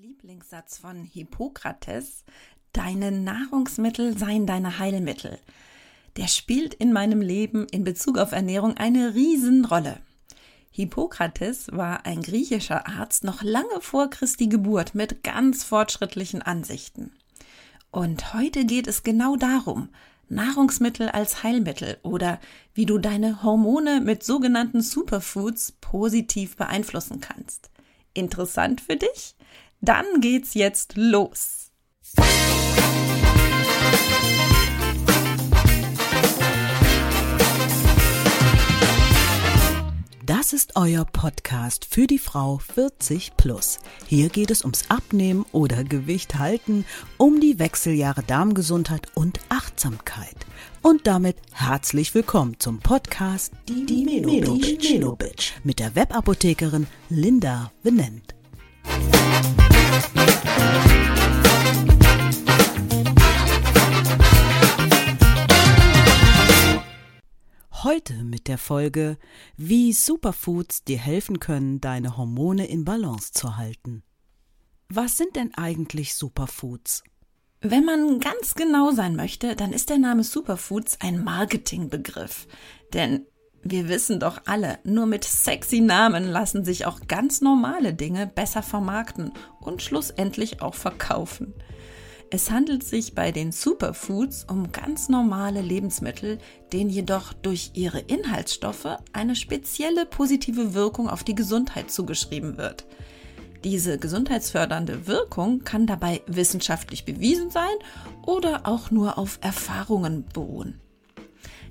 Lieblingssatz von Hippokrates, deine Nahrungsmittel seien deine Heilmittel, der spielt in meinem Leben in Bezug auf Ernährung eine Riesenrolle. Hippokrates war ein griechischer Arzt noch lange vor Christi Geburt mit ganz fortschrittlichen Ansichten. Und heute geht es genau darum, Nahrungsmittel als Heilmittel oder wie du deine Hormone mit sogenannten Superfoods positiv beeinflussen kannst. Interessant für dich? Dann geht's jetzt los. Das ist euer Podcast für die Frau 40 plus. Hier geht es ums Abnehmen oder Gewicht halten, um die Wechseljahre Darmgesundheit und Achtsamkeit. Und damit herzlich willkommen zum Podcast Die, die Melo Bitch mit der Webapothekerin Linda Venent. Heute mit der Folge, wie Superfoods dir helfen können, deine Hormone in Balance zu halten. Was sind denn eigentlich Superfoods? Wenn man ganz genau sein möchte, dann ist der Name Superfoods ein Marketingbegriff. Denn wir wissen doch alle, nur mit sexy Namen lassen sich auch ganz normale Dinge besser vermarkten und schlussendlich auch verkaufen. Es handelt sich bei den Superfoods um ganz normale Lebensmittel, denen jedoch durch ihre Inhaltsstoffe eine spezielle positive Wirkung auf die Gesundheit zugeschrieben wird. Diese gesundheitsfördernde Wirkung kann dabei wissenschaftlich bewiesen sein oder auch nur auf Erfahrungen beruhen.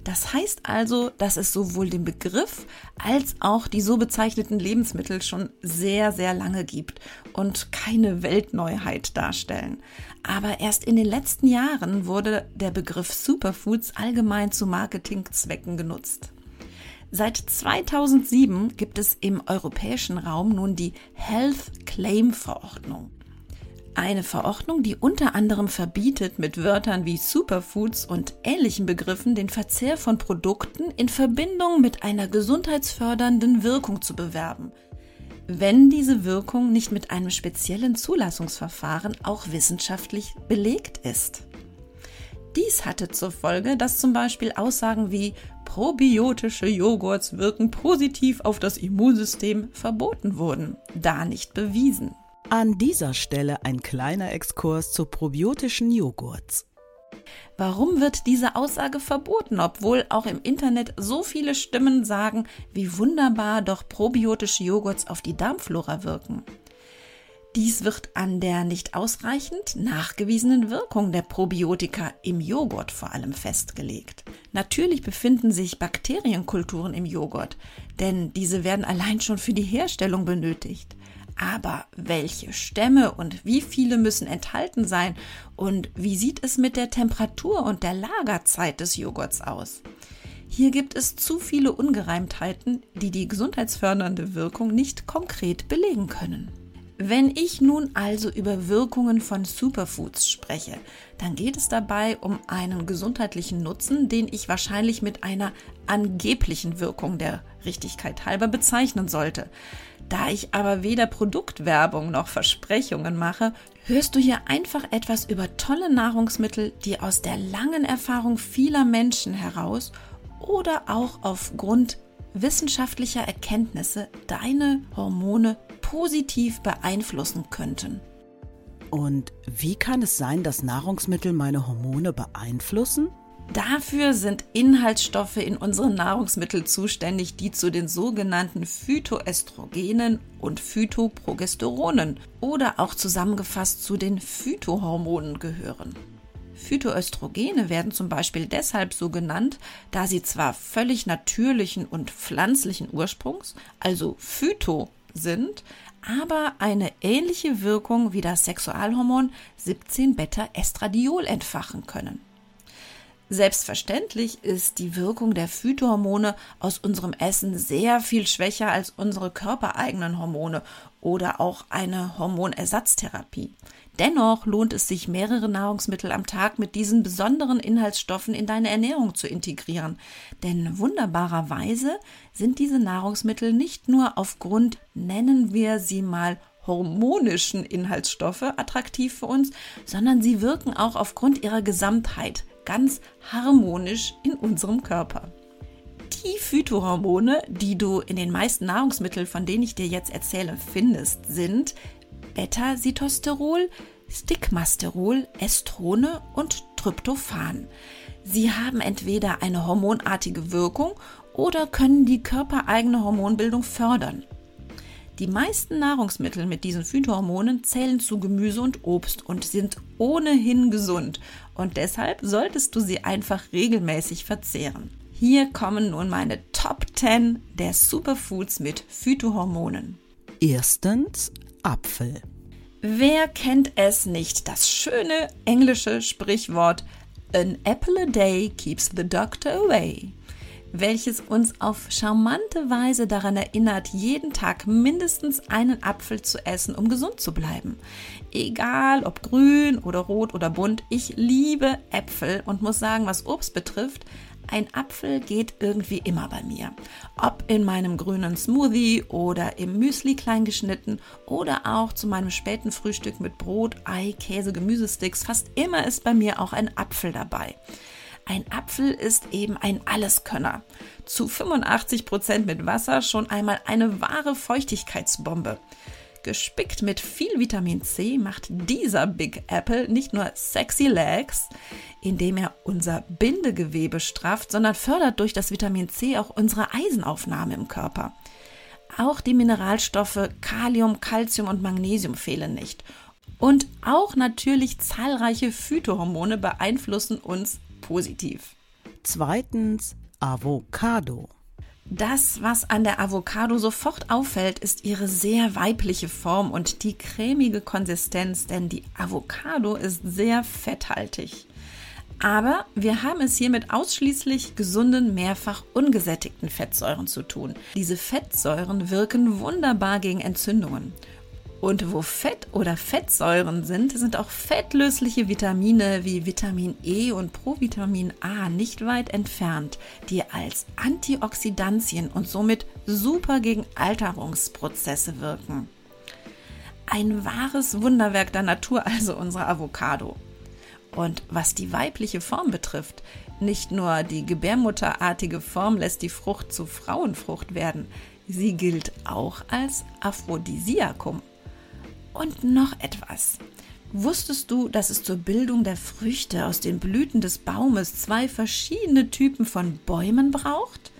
Das heißt also, dass es sowohl den Begriff als auch die so bezeichneten Lebensmittel schon sehr, sehr lange gibt und keine Weltneuheit darstellen. Aber erst in den letzten Jahren wurde der Begriff Superfoods allgemein zu Marketingzwecken genutzt. Seit 2007 gibt es im europäischen Raum nun die Health Claim Verordnung. Eine Verordnung, die unter anderem verbietet, mit Wörtern wie Superfoods und ähnlichen Begriffen den Verzehr von Produkten in Verbindung mit einer gesundheitsfördernden Wirkung zu bewerben, wenn diese Wirkung nicht mit einem speziellen Zulassungsverfahren auch wissenschaftlich belegt ist. Dies hatte zur Folge, dass zum Beispiel Aussagen wie probiotische Joghurts wirken positiv auf das Immunsystem verboten wurden, da nicht bewiesen. An dieser Stelle ein kleiner Exkurs zu probiotischen Joghurts. Warum wird diese Aussage verboten, obwohl auch im Internet so viele Stimmen sagen, wie wunderbar doch probiotische Joghurts auf die Darmflora wirken? Dies wird an der nicht ausreichend nachgewiesenen Wirkung der Probiotika im Joghurt vor allem festgelegt. Natürlich befinden sich Bakterienkulturen im Joghurt, denn diese werden allein schon für die Herstellung benötigt. Aber welche Stämme und wie viele müssen enthalten sein und wie sieht es mit der Temperatur und der Lagerzeit des Joghurts aus? Hier gibt es zu viele Ungereimtheiten, die die gesundheitsfördernde Wirkung nicht konkret belegen können. Wenn ich nun also über Wirkungen von Superfoods spreche, dann geht es dabei um einen gesundheitlichen Nutzen, den ich wahrscheinlich mit einer angeblichen Wirkung der Richtigkeit halber bezeichnen sollte. Da ich aber weder Produktwerbung noch Versprechungen mache, hörst du hier einfach etwas über tolle Nahrungsmittel, die aus der langen Erfahrung vieler Menschen heraus oder auch aufgrund wissenschaftlicher Erkenntnisse deine Hormone positiv beeinflussen könnten. Und wie kann es sein, dass Nahrungsmittel meine Hormone beeinflussen? Dafür sind Inhaltsstoffe in unseren Nahrungsmitteln zuständig, die zu den sogenannten Phytoestrogenen und Phytoprogesteronen oder auch zusammengefasst zu den Phytohormonen gehören. Phytoöstrogene werden zum Beispiel deshalb so genannt, da sie zwar völlig natürlichen und pflanzlichen Ursprungs, also Phyto sind, aber eine ähnliche Wirkung wie das Sexualhormon 17-Beta-Estradiol entfachen können. Selbstverständlich ist die Wirkung der Phytohormone aus unserem Essen sehr viel schwächer als unsere körpereigenen Hormone oder auch eine Hormonersatztherapie. Dennoch lohnt es sich, mehrere Nahrungsmittel am Tag mit diesen besonderen Inhaltsstoffen in deine Ernährung zu integrieren. Denn wunderbarerweise sind diese Nahrungsmittel nicht nur aufgrund, nennen wir sie mal, hormonischen Inhaltsstoffe attraktiv für uns, sondern sie wirken auch aufgrund ihrer Gesamtheit ganz harmonisch in unserem Körper. Die Phytohormone, die du in den meisten Nahrungsmitteln, von denen ich dir jetzt erzähle, findest, sind Beta-Sitosterol, Stigmasterol, Estrone und Tryptophan. Sie haben entweder eine hormonartige Wirkung oder können die körpereigene Hormonbildung fördern. Die meisten Nahrungsmittel mit diesen Phytohormonen zählen zu Gemüse und Obst und sind ohnehin gesund und deshalb solltest du sie einfach regelmäßig verzehren. Hier kommen nun meine Top 10 der Superfoods mit Phytohormonen. Erstens Apfel. Wer kennt es nicht? Das schöne englische Sprichwort An apple a day keeps the doctor away welches uns auf charmante Weise daran erinnert, jeden Tag mindestens einen Apfel zu essen, um gesund zu bleiben. Egal ob grün oder rot oder bunt, ich liebe Äpfel und muss sagen, was Obst betrifft, ein Apfel geht irgendwie immer bei mir. Ob in meinem grünen Smoothie oder im Müsli klein geschnitten oder auch zu meinem späten Frühstück mit Brot, Ei, Käse, Gemüsesticks, fast immer ist bei mir auch ein Apfel dabei. Ein Apfel ist eben ein Alleskönner. Zu 85 Prozent mit Wasser schon einmal eine wahre Feuchtigkeitsbombe. Gespickt mit viel Vitamin C macht dieser Big Apple nicht nur sexy Legs, indem er unser Bindegewebe strafft, sondern fördert durch das Vitamin C auch unsere Eisenaufnahme im Körper. Auch die Mineralstoffe Kalium, Calcium und Magnesium fehlen nicht. Und auch natürlich zahlreiche Phytohormone beeinflussen uns positiv. Zweitens Avocado. Das, was an der Avocado sofort auffällt, ist ihre sehr weibliche Form und die cremige Konsistenz, denn die Avocado ist sehr fetthaltig. Aber wir haben es hier mit ausschließlich gesunden, mehrfach ungesättigten Fettsäuren zu tun. Diese Fettsäuren wirken wunderbar gegen Entzündungen. Und wo Fett oder Fettsäuren sind, sind auch fettlösliche Vitamine wie Vitamin E und Provitamin A nicht weit entfernt, die als Antioxidantien und somit super gegen Alterungsprozesse wirken. Ein wahres Wunderwerk der Natur also unsere Avocado. Und was die weibliche Form betrifft, nicht nur die gebärmutterartige Form lässt die Frucht zu Frauenfrucht werden, sie gilt auch als Aphrodisiakum. Und noch etwas. Wusstest du, dass es zur Bildung der Früchte aus den Blüten des Baumes zwei verschiedene Typen von Bäumen braucht?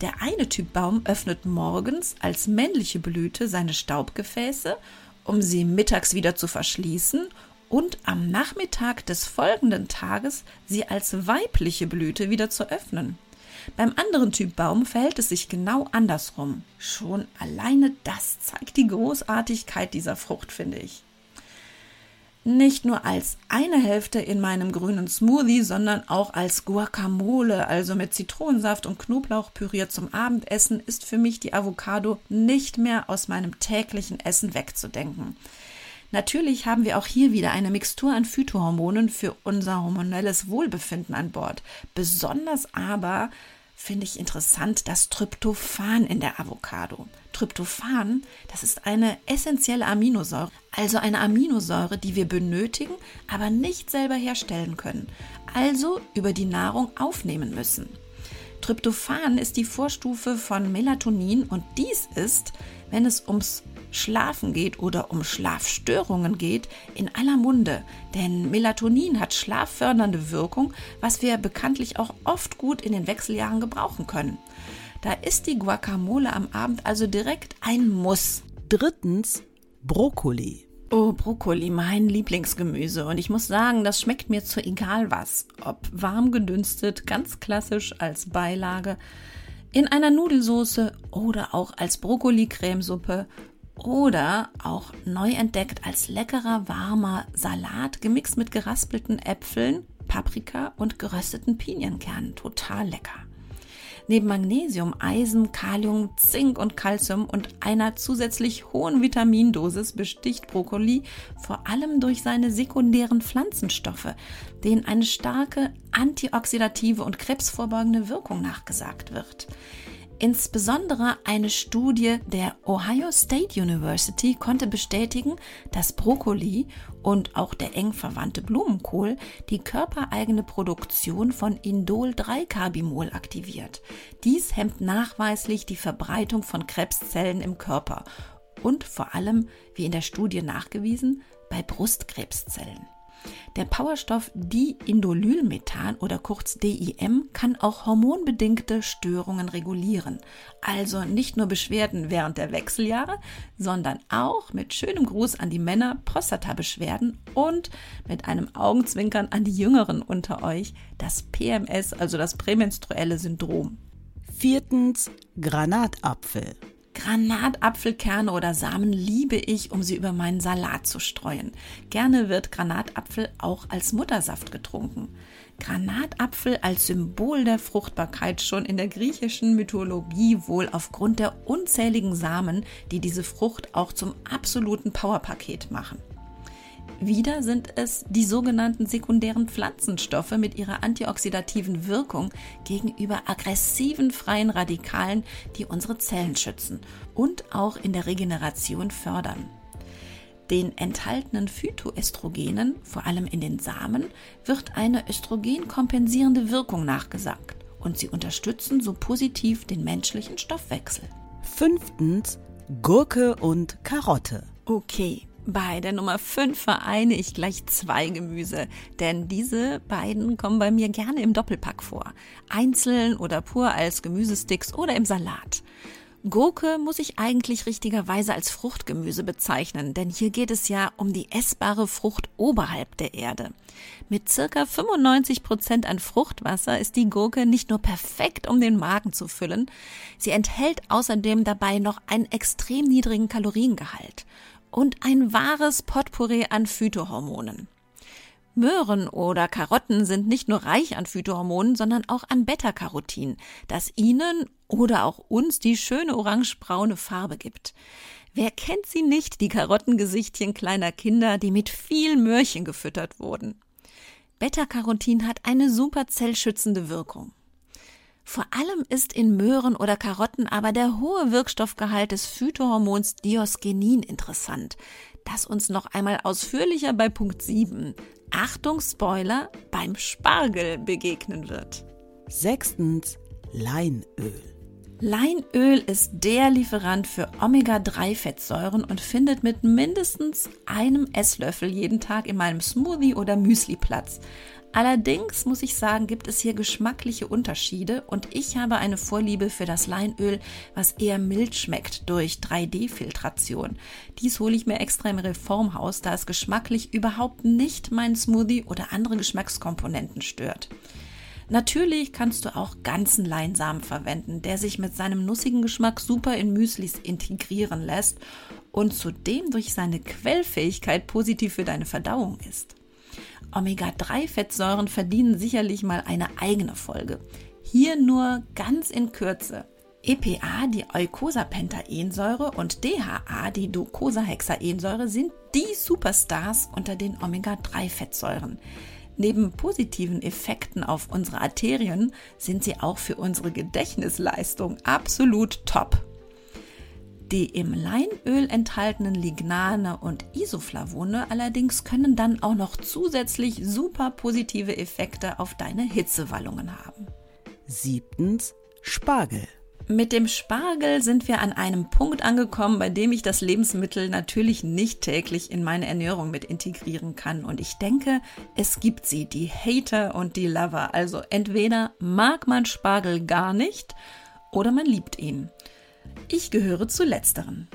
Der eine Typ Baum öffnet morgens als männliche Blüte seine Staubgefäße, um sie mittags wieder zu verschließen und am Nachmittag des folgenden Tages sie als weibliche Blüte wieder zu öffnen. Beim anderen Typ Baum verhält es sich genau andersrum. Schon alleine das zeigt die Großartigkeit dieser Frucht, finde ich. Nicht nur als eine Hälfte in meinem grünen Smoothie, sondern auch als Guacamole, also mit Zitronensaft und Knoblauch püriert zum Abendessen, ist für mich die Avocado nicht mehr aus meinem täglichen Essen wegzudenken. Natürlich haben wir auch hier wieder eine Mixtur an Phytohormonen für unser hormonelles Wohlbefinden an Bord. Besonders aber finde ich interessant das Tryptophan in der Avocado. Tryptophan, das ist eine essentielle Aminosäure, also eine Aminosäure, die wir benötigen, aber nicht selber herstellen können, also über die Nahrung aufnehmen müssen. Tryptophan ist die Vorstufe von Melatonin und dies ist, wenn es ums Schlafen geht oder um Schlafstörungen geht, in aller Munde. Denn Melatonin hat schlaffördernde Wirkung, was wir bekanntlich auch oft gut in den Wechseljahren gebrauchen können. Da ist die Guacamole am Abend also direkt ein Muss. Drittens Brokkoli. Oh, Brokkoli, mein Lieblingsgemüse. Und ich muss sagen, das schmeckt mir zu egal was. Ob warm gedünstet, ganz klassisch als Beilage, in einer Nudelsoße oder auch als Brokkoli-Cremesuppe oder auch neu entdeckt als leckerer warmer Salat gemixt mit geraspelten Äpfeln, Paprika und gerösteten Pinienkernen. Total lecker. Neben Magnesium, Eisen, Kalium, Zink und Calcium und einer zusätzlich hohen Vitamindosis besticht Brokkoli vor allem durch seine sekundären Pflanzenstoffe, denen eine starke antioxidative und krebsvorbeugende Wirkung nachgesagt wird. Insbesondere eine Studie der Ohio State University konnte bestätigen, dass Brokkoli und auch der eng verwandte Blumenkohl die körpereigene Produktion von Indol-3-Carbimol aktiviert. Dies hemmt nachweislich die Verbreitung von Krebszellen im Körper und vor allem, wie in der Studie nachgewiesen, bei Brustkrebszellen. Der Powerstoff Diindolylmethan oder kurz DIM kann auch hormonbedingte Störungen regulieren. Also nicht nur Beschwerden während der Wechseljahre, sondern auch mit schönem Gruß an die Männer Prostata-Beschwerden und mit einem Augenzwinkern an die Jüngeren unter euch das PMS, also das prämenstruelle Syndrom. Viertens Granatapfel. Granatapfelkerne oder Samen liebe ich, um sie über meinen Salat zu streuen. Gerne wird Granatapfel auch als Muttersaft getrunken. Granatapfel als Symbol der Fruchtbarkeit schon in der griechischen Mythologie wohl aufgrund der unzähligen Samen, die diese Frucht auch zum absoluten Powerpaket machen. Wieder sind es die sogenannten sekundären Pflanzenstoffe mit ihrer antioxidativen Wirkung gegenüber aggressiven freien Radikalen, die unsere Zellen schützen und auch in der Regeneration fördern. Den enthaltenen Phytoestrogenen, vor allem in den Samen, wird eine östrogenkompensierende Wirkung nachgesagt und sie unterstützen so positiv den menschlichen Stoffwechsel. Fünftens Gurke und Karotte. Okay, bei der Nummer 5 vereine ich gleich zwei Gemüse, denn diese beiden kommen bei mir gerne im Doppelpack vor. Einzeln oder pur als Gemüsesticks oder im Salat. Gurke muss ich eigentlich richtigerweise als Fruchtgemüse bezeichnen, denn hier geht es ja um die essbare Frucht oberhalb der Erde. Mit circa 95 Prozent an Fruchtwasser ist die Gurke nicht nur perfekt, um den Magen zu füllen, sie enthält außerdem dabei noch einen extrem niedrigen Kaloriengehalt und ein wahres Potpourri an Phytohormonen. Möhren oder Karotten sind nicht nur reich an Phytohormonen, sondern auch an Beta-Carotin, das ihnen oder auch uns die schöne orangebraune Farbe gibt. Wer kennt sie nicht, die Karottengesichtchen kleiner Kinder, die mit viel Möhrchen gefüttert wurden? Beta-Carotin hat eine super zellschützende Wirkung. Vor allem ist in Möhren oder Karotten aber der hohe Wirkstoffgehalt des Phytohormons Diosgenin interessant, das uns noch einmal ausführlicher bei Punkt 7, Achtung Spoiler, beim Spargel begegnen wird. Sechstens Leinöl. Leinöl ist der Lieferant für Omega-3-Fettsäuren und findet mit mindestens einem Esslöffel jeden Tag in meinem Smoothie oder Müsli Platz. Allerdings muss ich sagen, gibt es hier geschmackliche Unterschiede und ich habe eine Vorliebe für das Leinöl, was eher mild schmeckt durch 3D-Filtration. Dies hole ich mir extra im Reformhaus, da es geschmacklich überhaupt nicht meinen Smoothie oder andere Geschmackskomponenten stört. Natürlich kannst du auch ganzen Leinsamen verwenden, der sich mit seinem nussigen Geschmack super in Müslis integrieren lässt und zudem durch seine Quellfähigkeit positiv für deine Verdauung ist. Omega-3-Fettsäuren verdienen sicherlich mal eine eigene Folge. Hier nur ganz in Kürze. EPA, die Eicosapentaensäure und DHA, die Docosahexaensäure, sind die Superstars unter den Omega-3-Fettsäuren. Neben positiven Effekten auf unsere Arterien sind sie auch für unsere Gedächtnisleistung absolut top. Die im Leinöl enthaltenen Lignane und Isoflavone allerdings können dann auch noch zusätzlich super positive Effekte auf deine Hitzewallungen haben. Siebtens Spargel. Mit dem Spargel sind wir an einem Punkt angekommen, bei dem ich das Lebensmittel natürlich nicht täglich in meine Ernährung mit integrieren kann. Und ich denke, es gibt sie, die Hater und die Lover. Also entweder mag man Spargel gar nicht oder man liebt ihn. Ich gehöre zu letzteren.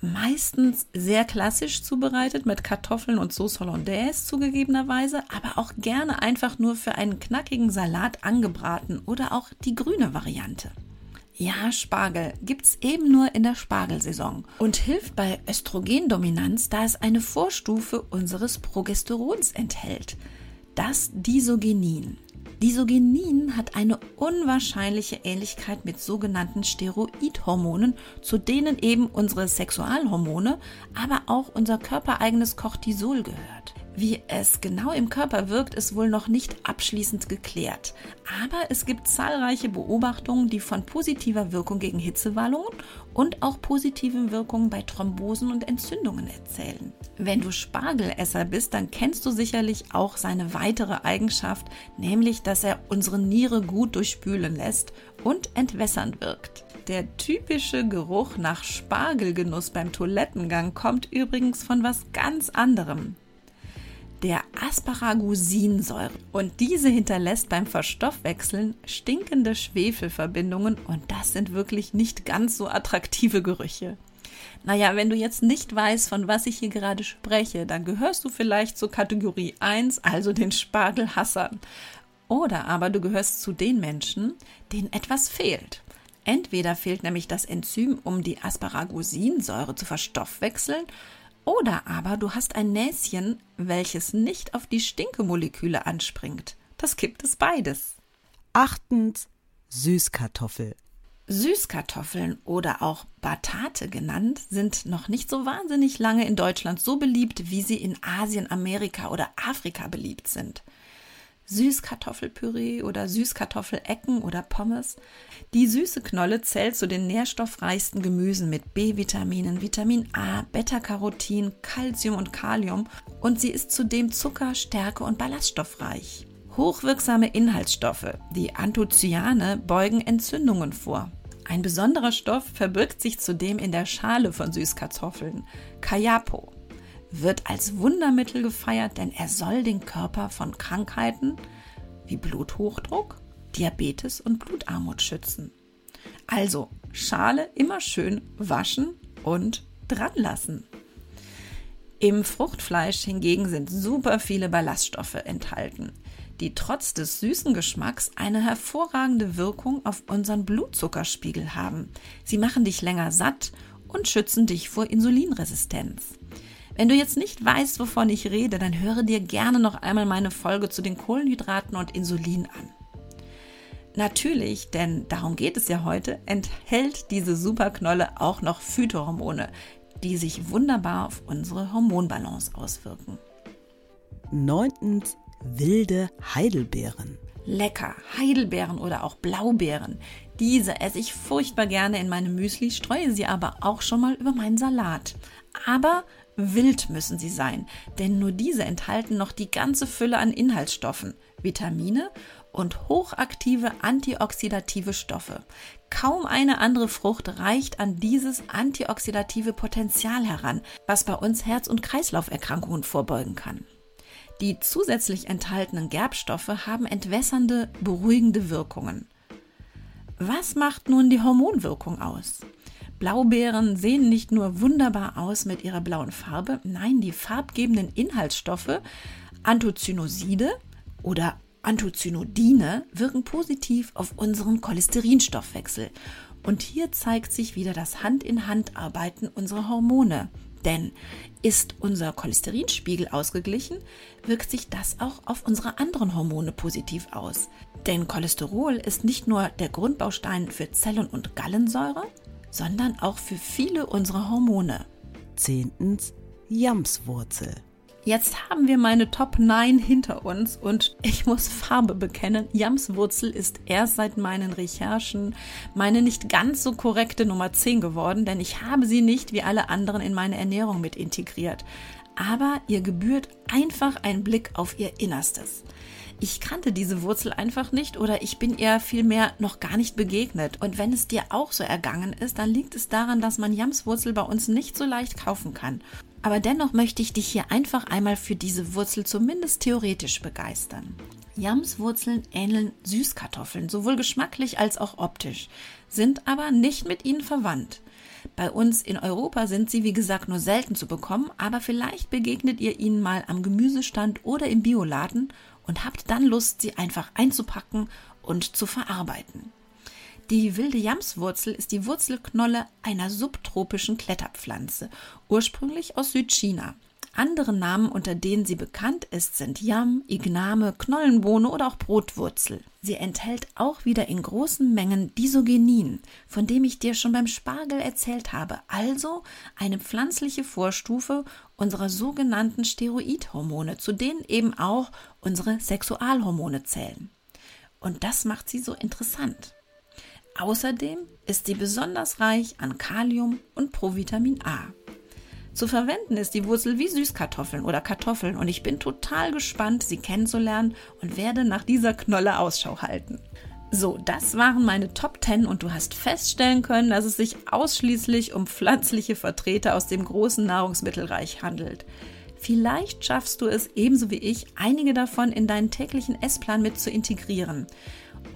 Meistens sehr klassisch zubereitet mit Kartoffeln und Sauce Hollandaise zugegebenerweise, aber auch gerne einfach nur für einen knackigen Salat angebraten oder auch die grüne Variante. Ja, Spargel gibt's eben nur in der Spargelsaison und hilft bei Östrogendominanz, da es eine Vorstufe unseres Progesterons enthält, das Disogenin. Disogenin hat eine unwahrscheinliche Ähnlichkeit mit sogenannten Steroidhormonen, zu denen eben unsere Sexualhormone, aber auch unser körpereigenes Cortisol gehört. Wie es genau im Körper wirkt, ist wohl noch nicht abschließend geklärt. Aber es gibt zahlreiche Beobachtungen, die von positiver Wirkung gegen Hitzewallungen und auch positiven Wirkungen bei Thrombosen und Entzündungen erzählen. Wenn du Spargelesser bist, dann kennst du sicherlich auch seine weitere Eigenschaft, nämlich dass er unsere Niere gut durchspülen lässt und entwässernd wirkt. Der typische Geruch nach Spargelgenuss beim Toilettengang kommt übrigens von was ganz anderem der Asparagusinsäure. Und diese hinterlässt beim Verstoffwechseln stinkende Schwefelverbindungen und das sind wirklich nicht ganz so attraktive Gerüche. Naja, wenn du jetzt nicht weißt, von was ich hier gerade spreche, dann gehörst du vielleicht zur Kategorie 1, also den Spargelhassern. Oder aber du gehörst zu den Menschen, denen etwas fehlt. Entweder fehlt nämlich das Enzym, um die Asparagusinsäure zu verstoffwechseln, oder aber du hast ein Näschen, welches nicht auf die Stinkemoleküle anspringt. Das gibt es beides. Achtens Süßkartoffel. Süßkartoffeln oder auch Batate genannt sind noch nicht so wahnsinnig lange in Deutschland so beliebt, wie sie in Asien, Amerika oder Afrika beliebt sind. Süßkartoffelpüree oder Süßkartoffelecken oder Pommes. Die süße Knolle zählt zu den nährstoffreichsten Gemüsen mit B-Vitaminen, Vitamin A, Beta-Carotin, Calcium und Kalium und sie ist zudem Zucker, Stärke und ballaststoffreich. Hochwirksame Inhaltsstoffe, die Anthocyane, beugen Entzündungen vor. Ein besonderer Stoff verbirgt sich zudem in der Schale von Süßkartoffeln, Kayapo wird als Wundermittel gefeiert, denn er soll den Körper von Krankheiten wie Bluthochdruck, Diabetes und Blutarmut schützen. Also Schale immer schön waschen und dran lassen. Im Fruchtfleisch hingegen sind super viele Ballaststoffe enthalten, die trotz des süßen Geschmacks eine hervorragende Wirkung auf unseren Blutzuckerspiegel haben. Sie machen dich länger satt und schützen dich vor Insulinresistenz. Wenn du jetzt nicht weißt, wovon ich rede, dann höre dir gerne noch einmal meine Folge zu den Kohlenhydraten und Insulin an. Natürlich, denn darum geht es ja heute, enthält diese Superknolle auch noch Phytohormone, die sich wunderbar auf unsere Hormonbalance auswirken. Neuntens wilde Heidelbeeren. Lecker, Heidelbeeren oder auch Blaubeeren. Diese esse ich furchtbar gerne in meinem Müsli, streue sie aber auch schon mal über meinen Salat. Aber Wild müssen sie sein, denn nur diese enthalten noch die ganze Fülle an Inhaltsstoffen, Vitamine und hochaktive antioxidative Stoffe. Kaum eine andere Frucht reicht an dieses antioxidative Potenzial heran, was bei uns Herz- und Kreislauferkrankungen vorbeugen kann. Die zusätzlich enthaltenen Gerbstoffe haben entwässernde, beruhigende Wirkungen. Was macht nun die Hormonwirkung aus? Blaubeeren sehen nicht nur wunderbar aus mit ihrer blauen Farbe, nein, die farbgebenden Inhaltsstoffe Anthocynoside oder Anthocyanidine wirken positiv auf unseren Cholesterinstoffwechsel. Und hier zeigt sich wieder das Hand-in-Hand-Arbeiten unserer Hormone. Denn ist unser Cholesterinspiegel ausgeglichen, wirkt sich das auch auf unsere anderen Hormone positiv aus. Denn Cholesterol ist nicht nur der Grundbaustein für Zellen- und Gallensäure, sondern auch für viele unserer Hormone. Zehntens Jamswurzel. Jetzt haben wir meine Top 9 hinter uns und ich muss Farbe bekennen. Jamswurzel ist erst seit meinen Recherchen meine nicht ganz so korrekte Nummer 10 geworden, denn ich habe sie nicht wie alle anderen in meine Ernährung mit integriert. Aber ihr gebührt einfach ein Blick auf ihr Innerstes ich kannte diese Wurzel einfach nicht oder ich bin ihr vielmehr noch gar nicht begegnet. Und wenn es dir auch so ergangen ist, dann liegt es daran, dass man Jamswurzel bei uns nicht so leicht kaufen kann. Aber dennoch möchte ich dich hier einfach einmal für diese Wurzel zumindest theoretisch begeistern. Jamswurzeln ähneln Süßkartoffeln, sowohl geschmacklich als auch optisch, sind aber nicht mit ihnen verwandt. Bei uns in Europa sind sie, wie gesagt, nur selten zu bekommen, aber vielleicht begegnet ihr ihnen mal am Gemüsestand oder im Bioladen und habt dann Lust, sie einfach einzupacken und zu verarbeiten. Die wilde Jamswurzel ist die Wurzelknolle einer subtropischen Kletterpflanze, ursprünglich aus Südchina. Andere Namen, unter denen sie bekannt ist, sind Yam, Igname, Knollenbohne oder auch Brotwurzel. Sie enthält auch wieder in großen Mengen Disogenin, von dem ich dir schon beim Spargel erzählt habe, also eine pflanzliche Vorstufe, unserer sogenannten Steroidhormone, zu denen eben auch unsere Sexualhormone zählen. Und das macht sie so interessant. Außerdem ist sie besonders reich an Kalium und Provitamin A. Zu verwenden ist die Wurzel wie Süßkartoffeln oder Kartoffeln und ich bin total gespannt, sie kennenzulernen und werde nach dieser Knolle Ausschau halten. So, das waren meine Top 10 und du hast feststellen können, dass es sich ausschließlich um pflanzliche Vertreter aus dem großen Nahrungsmittelreich handelt. Vielleicht schaffst du es ebenso wie ich, einige davon in deinen täglichen Essplan mit zu integrieren.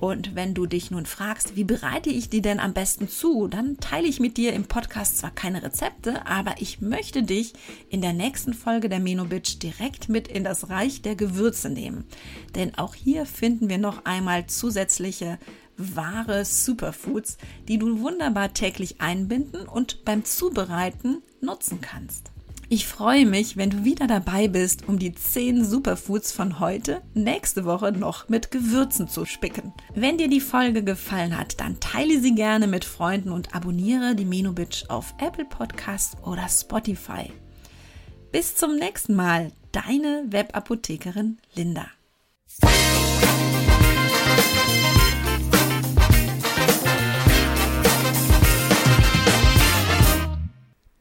Und wenn du dich nun fragst, wie bereite ich die denn am besten zu, dann teile ich mit dir im Podcast zwar keine Rezepte, aber ich möchte dich in der nächsten Folge der Menobitch direkt mit in das Reich der Gewürze nehmen. Denn auch hier finden wir noch einmal zusätzliche wahre Superfoods, die du wunderbar täglich einbinden und beim Zubereiten nutzen kannst. Ich freue mich, wenn du wieder dabei bist, um die 10 Superfoods von heute nächste Woche noch mit Gewürzen zu spicken. Wenn dir die Folge gefallen hat, dann teile sie gerne mit Freunden und abonniere die Menubitch auf Apple Podcasts oder Spotify. Bis zum nächsten Mal, deine Webapothekerin Linda.